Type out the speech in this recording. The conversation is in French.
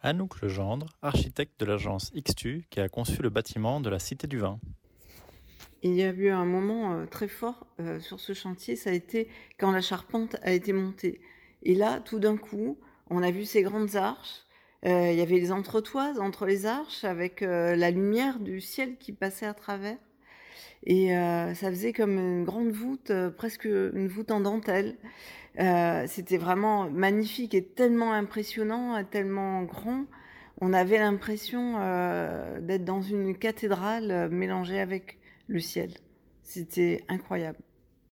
Anouk Legendre, architecte de l'agence XTU qui a conçu le bâtiment de la Cité du Vin. Il y a eu un moment euh, très fort euh, sur ce chantier, ça a été quand la charpente a été montée. Et là, tout d'un coup, on a vu ces grandes arches. Euh, il y avait les entretoises entre les arches avec la lumière du ciel qui passait à travers. Et ça faisait comme une grande voûte, presque une voûte en dentelle. C'était vraiment magnifique et tellement impressionnant, tellement grand. On avait l'impression d'être dans une cathédrale mélangée avec le ciel. C'était incroyable.